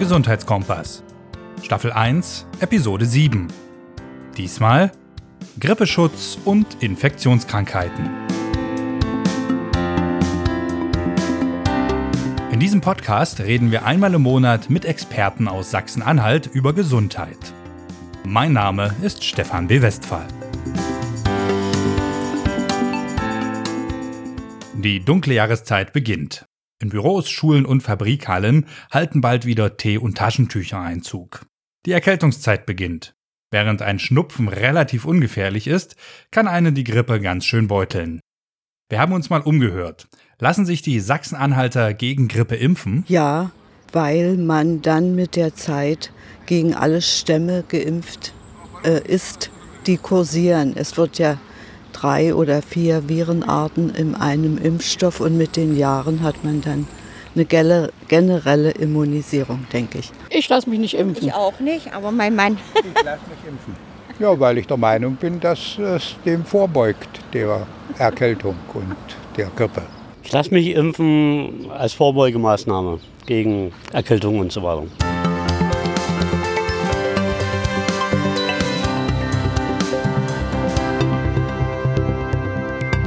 Gesundheitskompass. Staffel 1, Episode 7. Diesmal Grippeschutz und Infektionskrankheiten. In diesem Podcast reden wir einmal im Monat mit Experten aus Sachsen-Anhalt über Gesundheit. Mein Name ist Stefan B. Westphal. Die dunkle Jahreszeit beginnt. In Büros, Schulen und Fabrikhallen halten bald wieder Tee- und Taschentücher Einzug. Die Erkältungszeit beginnt. Während ein Schnupfen relativ ungefährlich ist, kann einen die Grippe ganz schön beuteln. Wir haben uns mal umgehört. Lassen sich die Sachsen-Anhalter gegen Grippe impfen? Ja, weil man dann mit der Zeit gegen alle Stämme geimpft äh, ist, die kursieren. Es wird ja drei oder vier Virenarten in einem Impfstoff und mit den Jahren hat man dann eine generelle Immunisierung, denke ich. Ich lasse mich nicht impfen. Ich auch nicht, aber mein Mann. Ich lasse mich impfen. Ja, weil ich der Meinung bin, dass es dem vorbeugt, der Erkältung und der Grippe. Ich lasse mich impfen als Vorbeugemaßnahme gegen Erkältung und so weiter.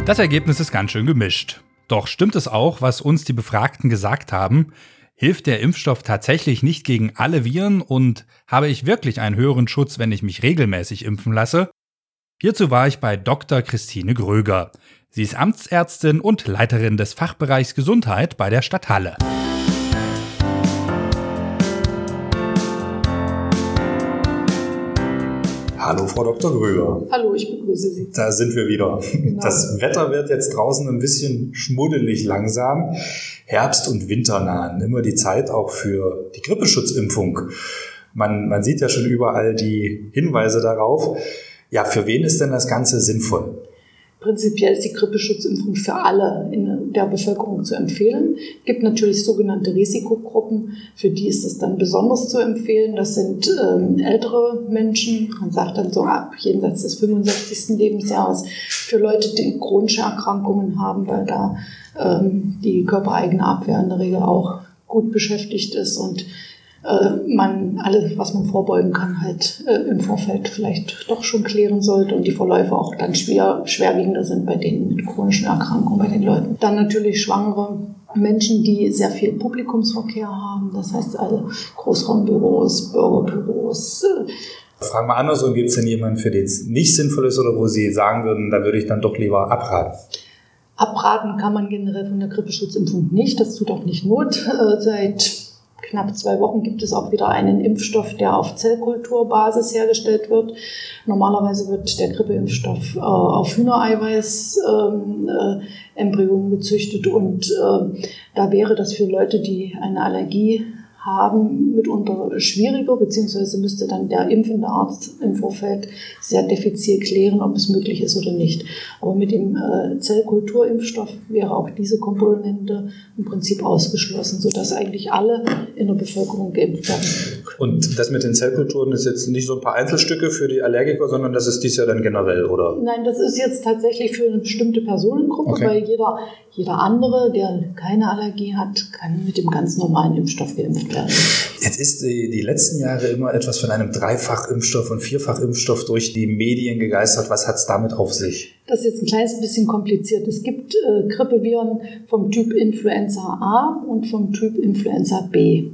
Das Ergebnis ist ganz schön gemischt. Doch stimmt es auch, was uns die Befragten gesagt haben? Hilft der Impfstoff tatsächlich nicht gegen alle Viren und habe ich wirklich einen höheren Schutz, wenn ich mich regelmäßig impfen lasse? Hierzu war ich bei Dr. Christine Gröger. Sie ist Amtsärztin und Leiterin des Fachbereichs Gesundheit bei der Stadt Halle. Hallo, Frau Dr. Gröber. Hallo, ich begrüße Sie. Da sind wir wieder. Genau. Das Wetter wird jetzt draußen ein bisschen schmuddelig langsam. Herbst- und Winter nahen. Immer die Zeit auch für die Grippeschutzimpfung. Man, man sieht ja schon überall die Hinweise darauf. Ja, für wen ist denn das Ganze sinnvoll? Prinzipiell ist die Grippeschutzimpfung für alle in der Bevölkerung zu empfehlen. Es gibt natürlich sogenannte Risikogruppen, für die ist es dann besonders zu empfehlen. Das sind ähm, ältere Menschen, man sagt dann so ab jenseits des 65. Lebensjahres, für Leute, die chronische Erkrankungen haben, weil da ähm, die körpereigene Abwehr in der Regel auch gut beschäftigt ist und man alles, was man vorbeugen kann, halt äh, im Vorfeld vielleicht doch schon klären sollte und die Verläufe auch dann schwer, schwerwiegender sind bei denen mit chronischen Erkrankungen, bei den Leuten. Dann natürlich Schwangere, Menschen, die sehr viel Publikumsverkehr haben, das heißt alle Großraumbüros, Bürgerbüros. Äh, Fragen wir andersrum, gibt es denn jemanden, für den es nicht sinnvoll ist oder wo Sie sagen würden, da würde ich dann doch lieber abraten? Abraten kann man generell von der Grippeschutzimpfung nicht. Das tut auch nicht Not. Äh, seit knapp zwei Wochen gibt es auch wieder einen Impfstoff, der auf Zellkulturbasis hergestellt wird. Normalerweise wird der Grippeimpfstoff äh, auf Hühnereiweiß ähm, äh, gezüchtet und äh, da wäre das für Leute, die eine Allergie haben, mitunter schwieriger, beziehungsweise müsste dann der impfende Arzt im Vorfeld sehr diffizil klären, ob es möglich ist oder nicht. Aber mit dem äh, Zellkulturimpfstoff wäre auch diese Komponente im Prinzip ausgeschlossen, sodass eigentlich alle in der Bevölkerung geimpft werden. Und das mit den Zellkulturen ist jetzt nicht so ein paar Einzelstücke für die Allergiker, sondern das ist dies Jahr dann generell, oder? Nein, das ist jetzt tatsächlich für eine bestimmte Personengruppe, Okay. weil jeder, jeder andere, der keine Allergie hat, kann mit dem ganz normalen Impfstoff geimpft werden. Jetzt ist die, die letzten Jahre immer etwas von einem Dreifachimpfstoff und Vierfachimpfstoff durch die Medien gegeistert. Was hat es damit auf sich? Das ist jetzt ein kleines bisschen kompliziert. Es gibt äh, Grippeviren vom Typ Influenza A und vom Typ Influenza B.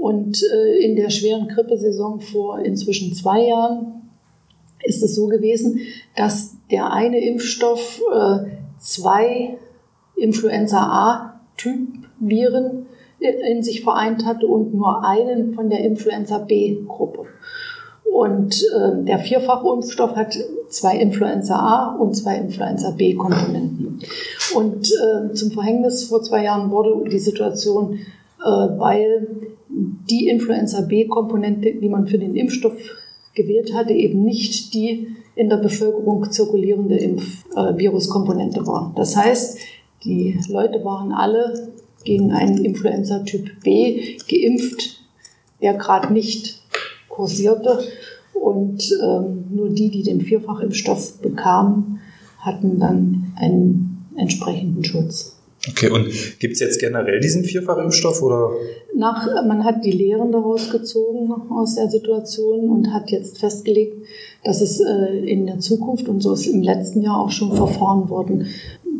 Und äh, in der schweren Grippesaison vor inzwischen zwei Jahren ist es so gewesen, dass der eine Impfstoff äh, zwei Influenza A-Typ-Viren in sich vereint hatte und nur einen von der Influenza B-Gruppe. Und äh, der Vierfachimpfstoff hat zwei Influenza A und zwei Influenza B-Komponenten. Und äh, zum Verhängnis vor zwei Jahren wurde die Situation, äh, weil die Influenza B-Komponente, die man für den Impfstoff gewählt hatte, eben nicht die in der Bevölkerung zirkulierende äh, Viruskomponente war. Das heißt, die Leute waren alle gegen einen Influenza-Typ B geimpft, der gerade nicht kursierte. Und ähm, nur die, die den Vierfachimpfstoff bekamen, hatten dann einen entsprechenden Schutz. Okay, und gibt es jetzt generell diesen Vierfachimpfstoff oder? Nach, man hat die Lehren daraus gezogen aus der Situation und hat jetzt festgelegt, dass es äh, in der Zukunft, und so ist im letzten Jahr auch schon verfahren worden,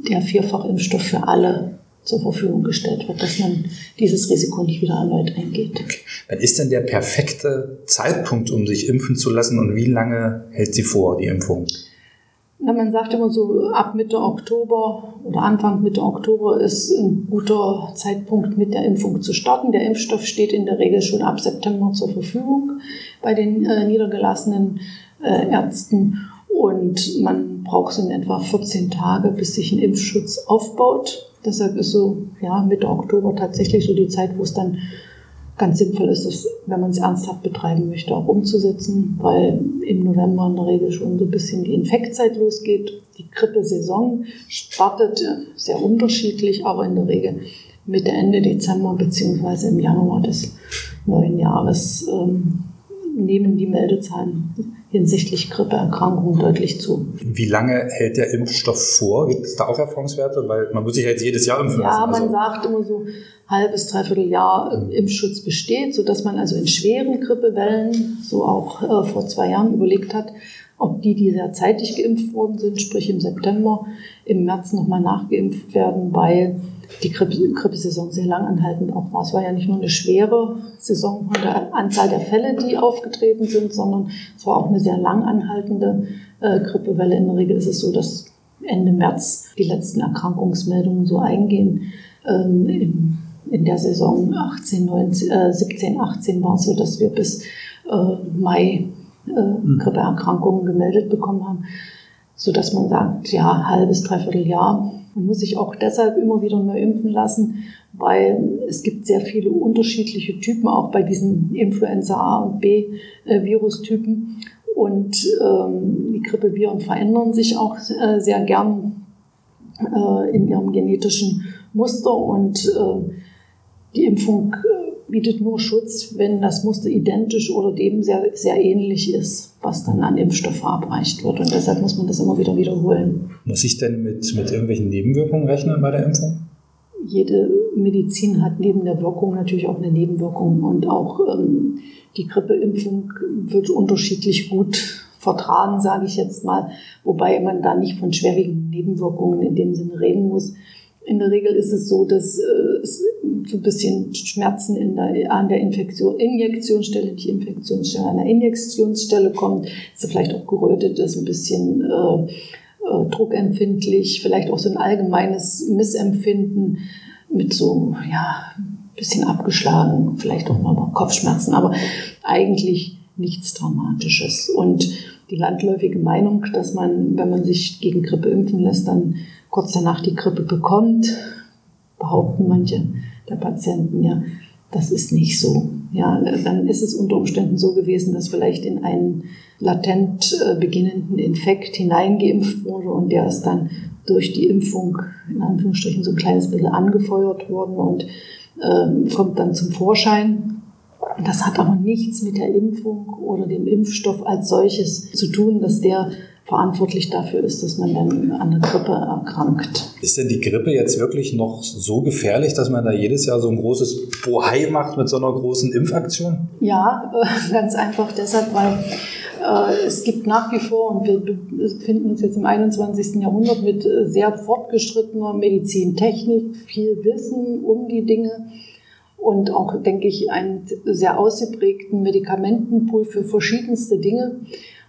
der Vierfachimpfstoff für alle zur Verfügung gestellt wird, dass man dieses Risiko nicht wieder erneut eingeht. Okay. Wann ist denn der perfekte Zeitpunkt, um sich impfen zu lassen und wie lange hält sie vor, die Impfung? Na, man sagt immer so, ab Mitte Oktober oder Anfang Mitte Oktober ist ein guter Zeitpunkt, mit der Impfung zu starten. Der Impfstoff steht in der Regel schon ab September zur Verfügung bei den äh, niedergelassenen äh, Ärzten. Und man braucht so in etwa 14 Tage, bis sich ein Impfschutz aufbaut. Deshalb ist so ja, Mitte Oktober tatsächlich so die Zeit, wo es dann ganz sinnvoll ist, es, wenn man es ernsthaft betreiben möchte, auch umzusetzen, weil im November in der Regel schon so ein bisschen die Infektzeit losgeht. Die Grippesaison startet sehr unterschiedlich, aber in der Regel Mitte, Ende Dezember beziehungsweise im Januar des neuen Jahres ähm, nehmen die Meldezahlen hinsichtlich Grippeerkrankungen deutlich zu. Wie lange hält der Impfstoff vor? Gibt es da auch Erfahrungswerte? Weil man muss sich ja jetzt jedes Jahr impfen lassen. Ja, man also. sagt immer so, halbes, dreiviertel Jahr Impfschutz besteht, sodass man also in schweren Grippewellen, so auch äh, vor zwei Jahren überlegt hat, ob die, die sehr zeitig geimpft worden sind, sprich im September, im März nochmal nachgeimpft werden, weil die Grippesaison sehr lang anhaltend auch war. Es war ja nicht nur eine schwere Saison von der Anzahl der Fälle, die aufgetreten sind, sondern es war auch eine sehr lang anhaltende äh, Grippewelle. In der Regel ist es so, dass Ende März die letzten Erkrankungsmeldungen so eingehen. Ähm, in, in, der Saison 18, 19, äh, 17, 18 war es so, dass wir bis äh, Mai äh, hm. Grippeerkrankungen gemeldet bekommen haben, sodass man sagt, ja, halbes, dreiviertel Jahr man muss sich auch deshalb immer wieder neu impfen lassen, weil es gibt sehr viele unterschiedliche Typen, auch bei diesen Influenza A und B äh, Virustypen. Und ähm, die Grippeviren verändern sich auch äh, sehr gern äh, in ihrem genetischen Muster und äh, die Impfung äh, bietet nur Schutz, wenn das Muster identisch oder dem sehr, sehr ähnlich ist, was dann an Impfstoff verabreicht wird. Und deshalb muss man das immer wieder wiederholen. Muss ich denn mit, mit irgendwelchen Nebenwirkungen rechnen bei der Impfung? Jede Medizin hat neben der Wirkung natürlich auch eine Nebenwirkung und auch ähm, die Grippeimpfung wird unterschiedlich gut vertragen, sage ich jetzt mal, wobei man da nicht von schwerwiegenden Nebenwirkungen in dem Sinne reden muss. In der Regel ist es so, dass äh, es so ein bisschen Schmerzen in der, an der Infektion, Injektionsstelle, nicht Infektionsstelle, an der Injektionsstelle kommt, dass er vielleicht auch gerötet ist, ein bisschen äh, äh, druckempfindlich, vielleicht auch so ein allgemeines Missempfinden mit so, ja, ein bisschen abgeschlagen, vielleicht auch mal Kopfschmerzen, aber eigentlich nichts Dramatisches. Und die landläufige Meinung, dass man, wenn man sich gegen Grippe impfen lässt, dann kurz danach die Grippe bekommt, behaupten manche der Patienten ja, das ist nicht so. Ja, dann ist es unter Umständen so gewesen, dass vielleicht in einen latent äh, beginnenden Infekt hineingeimpft wurde und der ist dann durch die Impfung in Anführungsstrichen so ein kleines bisschen angefeuert worden und äh, kommt dann zum Vorschein. Das hat aber nichts mit der Impfung oder dem Impfstoff als solches zu tun, dass der verantwortlich dafür ist, dass man dann an der Grippe erkrankt. Ist denn die Grippe jetzt wirklich noch so gefährlich, dass man da jedes Jahr so ein großes Bohai macht mit so einer großen Impfaktion? Ja, äh, ganz einfach deshalb, weil äh, es gibt nach wie vor, und wir befinden uns jetzt im 21. Jahrhundert mit äh, sehr fortgeschrittener Medizintechnik, viel Wissen um die Dinge und auch, denke ich, einen sehr ausgeprägten Medikamentenpool für verschiedenste Dinge.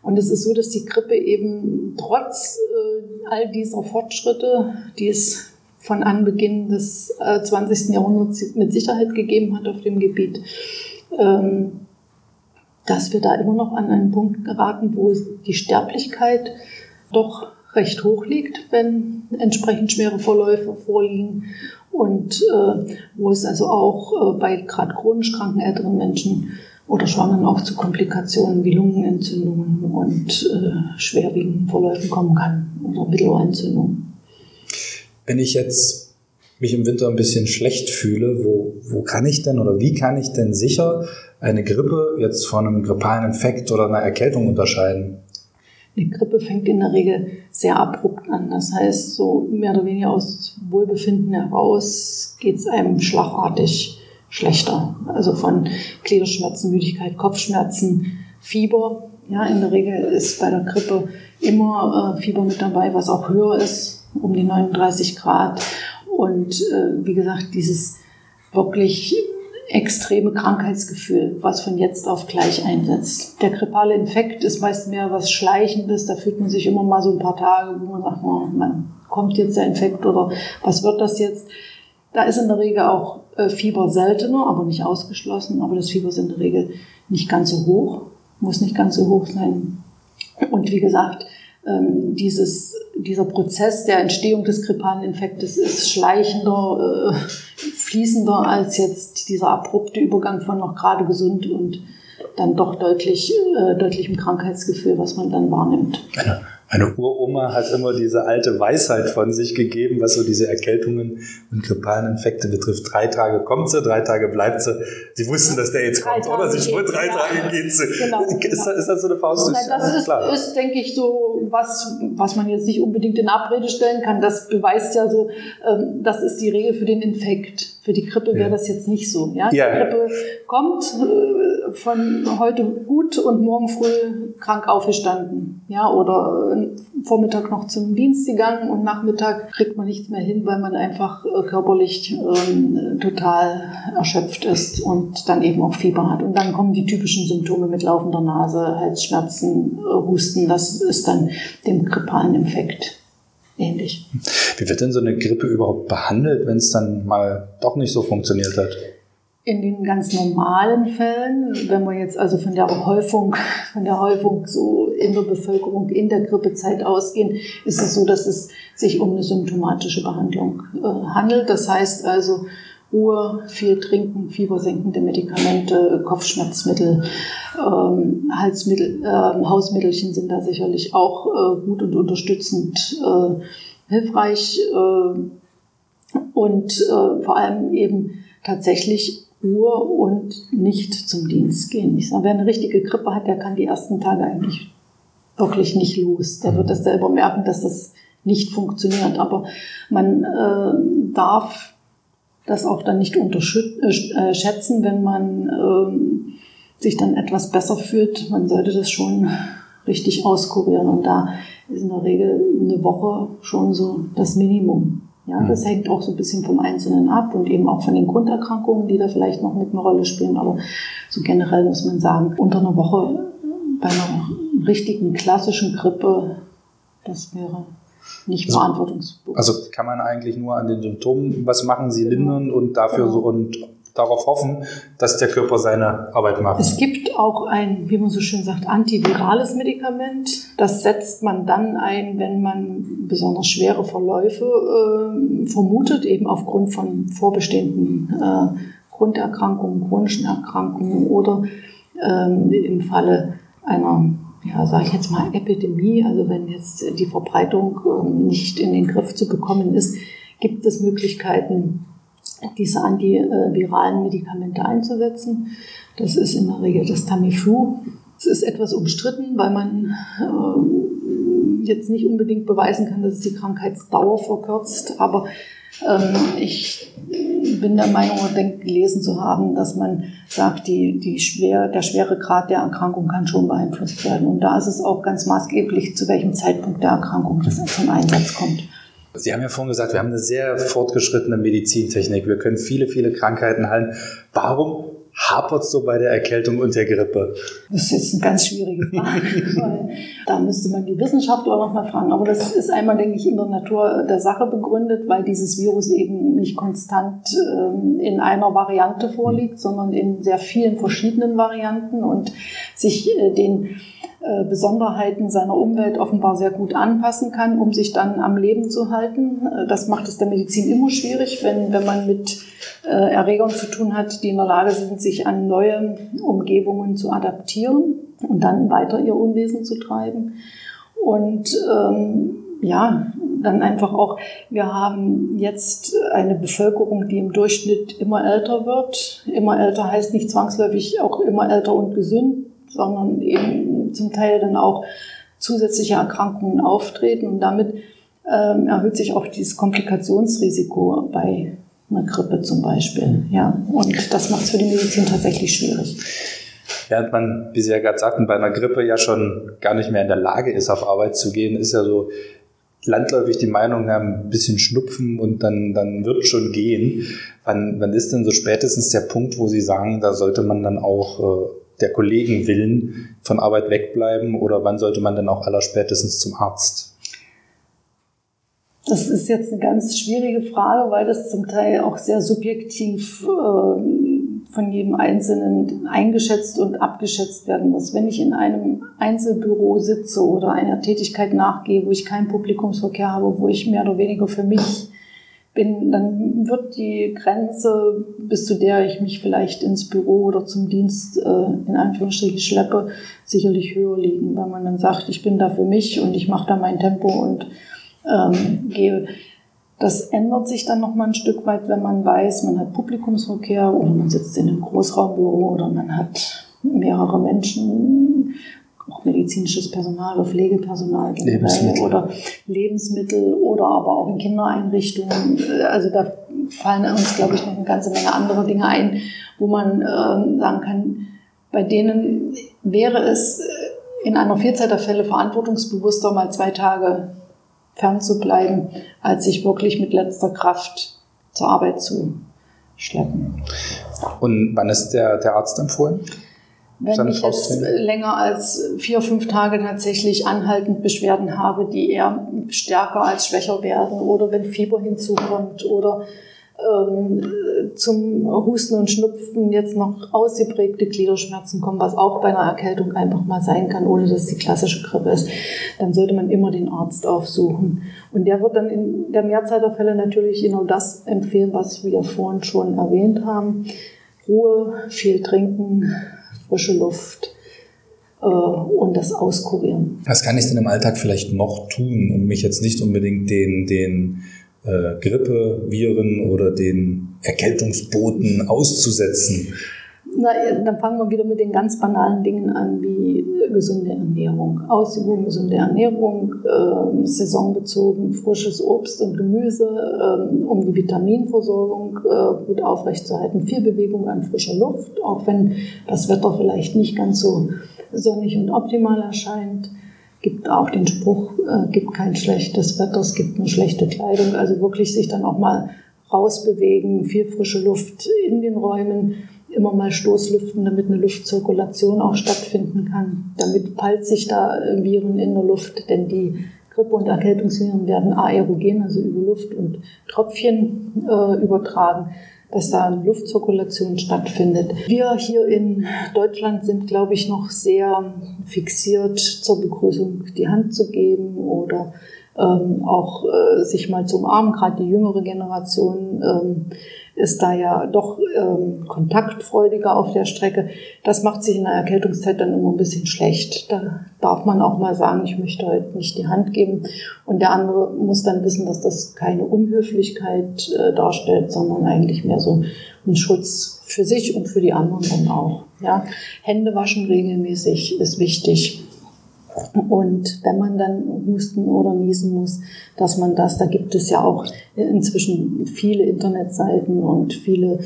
Und es ist so, dass die Grippe eben trotz äh, all dieser Fortschritte, die es von Anbeginn des äh, 20. Jahrhunderts mit Sicherheit gegeben hat auf dem Gebiet, ähm, dass wir da immer noch an einen Punkt geraten, wo die Sterblichkeit doch recht hoch liegt, wenn entsprechend schwere Verläufe vorliegen und äh, wo es also auch äh, bei gerade chronisch kranken älteren Menschen oder Schwangeren auch zu Komplikationen wie Lungenentzündungen und äh, schwerwiegenden Verläufen kommen kann oder Mittelohrentzündungen. Wenn ich jetzt mich im Winter ein bisschen schlecht fühle, wo, wo kann ich denn oder wie kann ich denn sicher eine Grippe jetzt von einem grippalen Infekt oder einer Erkältung unterscheiden? Eine Grippe fängt in der Regel sehr abrupt an. Das heißt, so mehr oder weniger aus Wohlbefinden heraus geht es einem schlagartig schlechter. Also von Gliederschmerzen, Müdigkeit, Kopfschmerzen, Fieber. Ja, in der Regel ist bei der Grippe immer äh, Fieber mit dabei, was auch höher ist, um die 39 Grad. Und äh, wie gesagt, dieses wirklich extreme Krankheitsgefühl, was von jetzt auf gleich einsetzt. Der grippale Infekt ist meist mehr was Schleichendes, da fühlt man sich immer mal so ein paar Tage, wo man sagt, oh, man kommt jetzt der Infekt oder was wird das jetzt? Da ist in der Regel auch äh, Fieber seltener, aber nicht ausgeschlossen, aber das Fieber ist in der Regel nicht ganz so hoch, muss nicht ganz so hoch sein. Und wie gesagt, ähm, dieses, dieser Prozess der Entstehung des grippalen Infektes ist schleichender, äh, fließender als jetzt dieser abrupte Übergang von noch gerade gesund und dann doch deutlich, äh, deutlichem Krankheitsgefühl, was man dann wahrnimmt. Genau. Meine Uroma hat immer diese alte Weisheit von sich gegeben, was so diese Erkältungen und grippalen Infekte betrifft. Drei Tage kommt sie, drei Tage bleibt sie. Sie wussten, dass der jetzt drei kommt, Tage oder? Sie schwört, drei ja. Tage geht sie. Genau, ist, genau. Das, ist das so eine Faust? Nein, das ist, klar. ist, denke ich, so was, was man jetzt nicht unbedingt in Abrede stellen kann. Das beweist ja so, ähm, das ist die Regel für den Infekt. Für die Grippe wäre das jetzt nicht so. Ja? ja. Die Grippe kommt äh, von heute gut und morgen früh krank aufgestanden. Ja, oder äh, Vormittag noch zum Dienst gegangen und Nachmittag kriegt man nichts mehr hin, weil man einfach äh, körperlich ähm, total erschöpft ist und dann eben auch Fieber hat. Und dann kommen die typischen Symptome mit laufender Nase, Halsschmerzen, Husten. Das ist dann dem grippalen Infekt ähnlich. Wie wird denn so eine Grippe überhaupt behandelt, wenn es dann mal doch nicht so funktioniert hat? In den ganz normalen Fällen, wenn wir jetzt also von der Häufung, von der Häufung so in der Bevölkerung in der Grippezeit ausgehen, ist es so, dass es sich um eine symptomatische Behandlung äh, handelt. Das heißt also Ruhe, viel trinken, fiebersenkende Medikamente, Kopfschmerzmittel, ähm, Halsmittel, äh, Hausmittelchen sind da sicherlich auch äh, gut und unterstützend äh, hilfreich äh, und äh, vor allem eben tatsächlich Ruhe und nicht zum Dienst gehen. Ich sage, wer eine richtige Grippe hat, der kann die ersten Tage eigentlich wirklich nicht los. Der wird das selber merken, dass das nicht funktioniert. Aber man äh, darf das auch dann nicht unterschätzen, wenn man ähm, sich dann etwas besser fühlt. Man sollte das schon richtig auskurieren. Und da ist in der Regel eine Woche schon so das Minimum. Ja, das mhm. hängt auch so ein bisschen vom Einzelnen ab und eben auch von den Grunderkrankungen, die da vielleicht noch mit einer Rolle spielen. Aber so generell muss man sagen, unter einer Woche bei einer richtigen klassischen Grippe, das wäre nicht also, verantwortungsbewusst. Also kann man eigentlich nur an den Symptomen was machen, sie lindern und dafür genau. so und darauf hoffen, dass der Körper seine Arbeit macht. Es gibt auch ein, wie man so schön sagt, antivirales Medikament. Das setzt man dann ein, wenn man besonders schwere Verläufe äh, vermutet, eben aufgrund von vorbestehenden äh, Grunderkrankungen, chronischen Erkrankungen oder ähm, im Falle einer ja, sage ich jetzt mal, Epidemie, also wenn jetzt die Verbreitung ähm, nicht in den Griff zu bekommen ist, gibt es Möglichkeiten, diese antiviralen Medikamente einzusetzen. Das ist in der Regel das Tamiflu. Es ist etwas umstritten, weil man ähm, jetzt nicht unbedingt beweisen kann, dass es die Krankheitsdauer verkürzt, aber ähm, ich bin der Meinung oder denke gelesen zu haben, dass man sagt, die, die schwer, der schwere Grad der Erkrankung kann schon beeinflusst werden. Und da ist es auch ganz maßgeblich, zu welchem Zeitpunkt der Erkrankung das zum Einsatz kommt. Sie haben ja vorhin gesagt, wir haben eine sehr fortgeschrittene Medizintechnik. Wir können viele, viele Krankheiten heilen. Warum hapert es so bei der Erkältung und der Grippe? Das ist jetzt eine ganz schwierige Frage, weil da müsste man die Wissenschaftler noch mal fragen. Aber das ist einmal, denke ich, in der Natur der Sache begründet, weil dieses Virus eben nicht konstant ähm, in einer Variante vorliegt, sondern in sehr vielen verschiedenen Varianten und sich äh, den äh, Besonderheiten seiner Umwelt offenbar sehr gut anpassen kann, um sich dann am Leben zu halten. Äh, das macht es der Medizin immer schwierig, wenn, wenn man mit Erregern zu tun hat, die in der Lage sind, sich an neue Umgebungen zu adaptieren und dann weiter ihr Unwesen zu treiben. Und ähm, ja, dann einfach auch, wir haben jetzt eine Bevölkerung, die im Durchschnitt immer älter wird. Immer älter heißt nicht zwangsläufig auch immer älter und gesund, sondern eben zum Teil dann auch zusätzliche Erkrankungen auftreten und damit ähm, erhöht sich auch dieses Komplikationsrisiko bei einer Grippe zum Beispiel. Ja, und das macht es für die Medizin tatsächlich schwierig. Während man, wie Sie ja gerade sagten, bei einer Grippe ja schon gar nicht mehr in der Lage ist, auf Arbeit zu gehen, ist ja so landläufig die Meinung, ja, ein bisschen Schnupfen und dann, dann wird schon gehen. Wann, wann ist denn so spätestens der Punkt, wo Sie sagen, da sollte man dann auch äh, der Kollegen willen von Arbeit wegbleiben oder wann sollte man dann auch allerspätestens zum Arzt? Das ist jetzt eine ganz schwierige Frage, weil das zum Teil auch sehr subjektiv äh, von jedem Einzelnen eingeschätzt und abgeschätzt werden muss. Wenn ich in einem Einzelbüro sitze oder einer Tätigkeit nachgehe, wo ich keinen Publikumsverkehr habe, wo ich mehr oder weniger für mich bin, dann wird die Grenze, bis zu der ich mich vielleicht ins Büro oder zum Dienst äh, in Anführungsstrichen schleppe, sicherlich höher liegen, weil man dann sagt, ich bin da für mich und ich mache da mein Tempo und ähm, gehe. Das ändert sich dann noch mal ein Stück weit, wenn man weiß, man hat Publikumsverkehr oder man sitzt in einem Großraumbüro oder man hat mehrere Menschen, auch medizinisches Personal oder Pflegepersonal Lebensmittel. oder Lebensmittel oder aber auch in Kindereinrichtungen. Also da fallen uns, glaube ich, noch eine ganze Menge andere Dinge ein, wo man äh, sagen kann, bei denen wäre es in einer Vielzahl der Fälle verantwortungsbewusster, mal zwei Tage fernzubleiben, als sich wirklich mit letzter Kraft zur Arbeit zu schleppen. Und wann ist der, der Arzt empfohlen? Wenn ich jetzt länger als vier, fünf Tage tatsächlich anhaltend Beschwerden habe, die eher stärker als schwächer werden oder wenn Fieber hinzukommt oder ähm, zum Husten und Schnupfen jetzt noch ausgeprägte Gliederschmerzen kommen, was auch bei einer Erkältung einfach mal sein kann, ohne dass es die klassische Grippe ist, dann sollte man immer den Arzt aufsuchen. Und der wird dann in der Mehrzahl der Fälle natürlich genau das empfehlen, was wir vorhin schon erwähnt haben. Ruhe, viel trinken, frische Luft äh, und das Auskurieren. Was kann ich denn im Alltag vielleicht noch tun, um mich jetzt nicht unbedingt den, den äh, Grippeviren oder den Erkältungsboten auszusetzen? Na, dann fangen wir wieder mit den ganz banalen Dingen an, wie gesunde Ernährung. Ausgewogen gesunde Ernährung, äh, saisonbezogen frisches Obst und Gemüse, äh, um die Vitaminversorgung äh, gut aufrechtzuerhalten. Viel Bewegung an frischer Luft, auch wenn das Wetter vielleicht nicht ganz so sonnig und optimal erscheint gibt auch den Spruch, äh, gibt kein schlechtes Wetter, es gibt nur schlechte Kleidung. Also wirklich sich dann auch mal rausbewegen, viel frische Luft in den Räumen, immer mal Stoßlüften, damit eine Luftzirkulation auch stattfinden kann. Damit falls sich da Viren in der Luft, denn die Grippe- und Erkältungsviren werden aerogen, also über Luft und Tröpfchen äh, übertragen dass da eine Luftzirkulation stattfindet. Wir hier in Deutschland sind, glaube ich, noch sehr fixiert zur Begrüßung die Hand zu geben oder ähm, auch äh, sich mal zum Arm, gerade die jüngere Generation ähm, ist da ja doch ähm, kontaktfreudiger auf der Strecke. Das macht sich in der Erkältungszeit dann immer ein bisschen schlecht. Da darf man auch mal sagen, ich möchte heute nicht die Hand geben. Und der andere muss dann wissen, dass das keine Unhöflichkeit äh, darstellt, sondern eigentlich mehr so ein Schutz für sich und für die anderen dann auch. Ja, Hände waschen regelmäßig ist wichtig. Und wenn man dann husten oder niesen muss, dass man das, da gibt es ja auch inzwischen viele Internetseiten und viele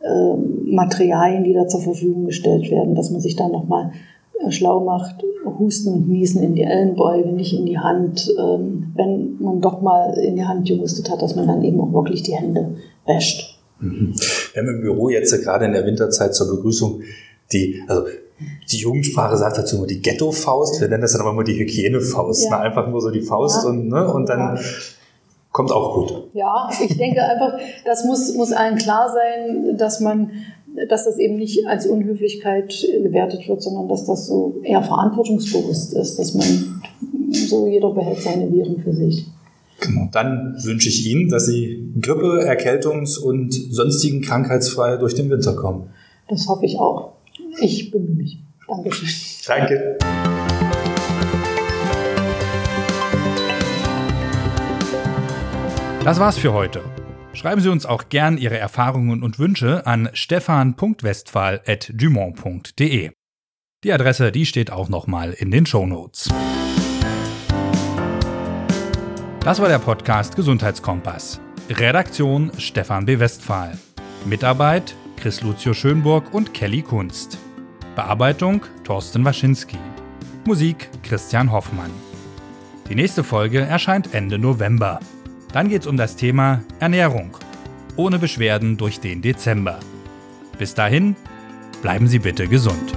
äh, Materialien, die da zur Verfügung gestellt werden, dass man sich da nochmal äh, schlau macht, Husten und Niesen in die Ellenbeuge, nicht in die Hand. Ähm, wenn man doch mal in die Hand gehustet hat, dass man dann eben auch wirklich die Hände wäscht. Mhm. Wir haben im Büro jetzt gerade in der Winterzeit zur Begrüßung die, also die Jugendsprache sagt dazu immer die Ghetto-Faust, wir nennen das dann aber immer die Hygienefaust. Ja. Ne? Einfach nur so die Faust ja. und, ne? und dann kommt auch gut. Ja, ich denke einfach, das muss, muss allen klar sein, dass man dass das eben nicht als Unhöflichkeit gewertet wird, sondern dass das so eher verantwortungsbewusst ist, dass man so jeder behält seine Viren für sich. Genau. Dann wünsche ich Ihnen, dass Sie Grippe, Erkältungs- und sonstigen krankheitsfrei durch den Winter kommen. Das hoffe ich auch. Ich bemühe mich. Dankeschön. Danke. Das war's für heute. Schreiben Sie uns auch gern Ihre Erfahrungen und Wünsche an stefan.westphal.dumont.de. Die Adresse, die steht auch nochmal in den Show Notes. Das war der Podcast Gesundheitskompass. Redaktion Stefan B. Westphal. Mitarbeit Chris Lucio Schönburg und Kelly Kunst. Bearbeitung Thorsten Waschinski. Musik Christian Hoffmann. Die nächste Folge erscheint Ende November. Dann geht es um das Thema Ernährung. Ohne Beschwerden durch den Dezember. Bis dahin, bleiben Sie bitte gesund.